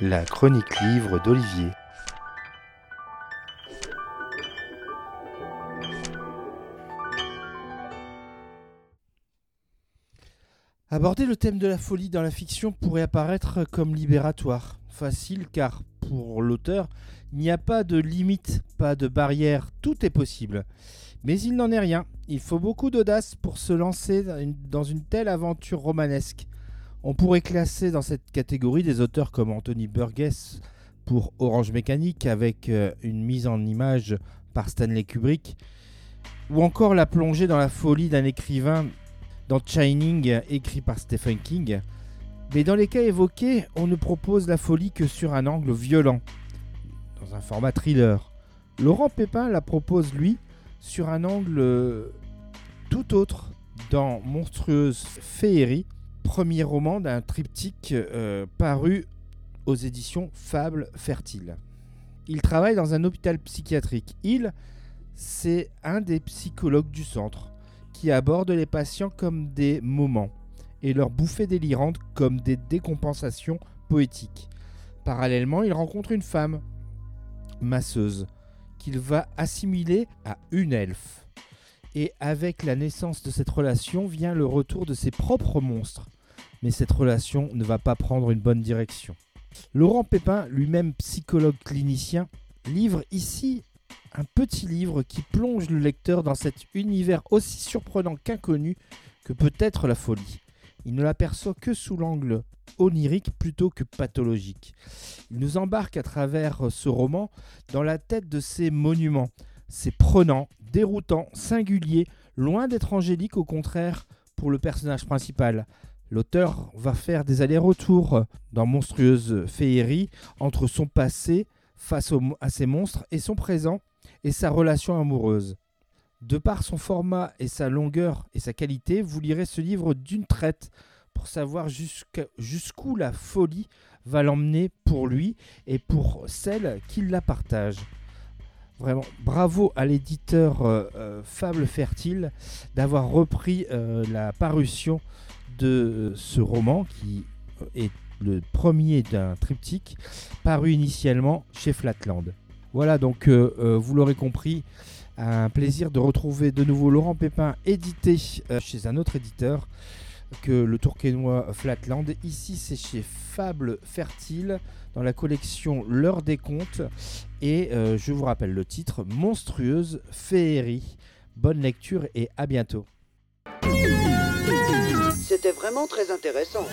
La chronique livre d'Olivier. Aborder le thème de la folie dans la fiction pourrait apparaître comme libératoire, facile car pour l'auteur, il n'y a pas de limite, pas de barrière, tout est possible. Mais il n'en est rien, il faut beaucoup d'audace pour se lancer dans une telle aventure romanesque. On pourrait classer dans cette catégorie des auteurs comme Anthony Burgess pour Orange Mécanique avec euh, une mise en image par Stanley Kubrick, ou encore la plongée dans la folie d'un écrivain dans Shining, écrit par Stephen King. Mais dans les cas évoqués, on ne propose la folie que sur un angle violent, dans un format thriller. Laurent Pépin la propose, lui, sur un angle euh, tout autre, dans Monstrueuse Féerie, premier roman d'un triptyque euh, paru aux éditions Fable Fertile. Il travaille dans un hôpital psychiatrique. Il, c'est un des psychologues du centre qui aborde les patients comme des moments et leurs bouffées délirantes comme des décompensations poétiques. Parallèlement, il rencontre une femme, masseuse, qu'il va assimiler à une elfe. Et avec la naissance de cette relation vient le retour de ses propres monstres. Mais cette relation ne va pas prendre une bonne direction. Laurent Pépin, lui-même psychologue clinicien, livre ici un petit livre qui plonge le lecteur dans cet univers aussi surprenant qu'inconnu que peut être la folie. Il ne l'aperçoit que sous l'angle onirique plutôt que pathologique. Il nous embarque à travers ce roman dans la tête de ces monuments. C'est prenant, déroutant, singulier, loin d'être angélique au contraire pour le personnage principal. L'auteur va faire des allers-retours dans monstrueuse féerie entre son passé face à ces monstres et son présent et sa relation amoureuse. De par son format et sa longueur et sa qualité, vous lirez ce livre d'une traite pour savoir jusqu'où la folie va l'emmener pour lui et pour celle qui la partage. Bravo à l'éditeur euh, euh, Fable Fertile d'avoir repris euh, la parution de ce roman qui est le premier d'un triptyque paru initialement chez Flatland. Voilà, donc vous l'aurez compris, un plaisir de retrouver de nouveau Laurent Pépin édité chez un autre éditeur que le tourquenois Flatland. Ici, c'est chez Fable Fertile dans la collection L'heure des contes. Et je vous rappelle le titre Monstrueuse féerie. Bonne lecture et à bientôt. C'était vraiment très intéressant.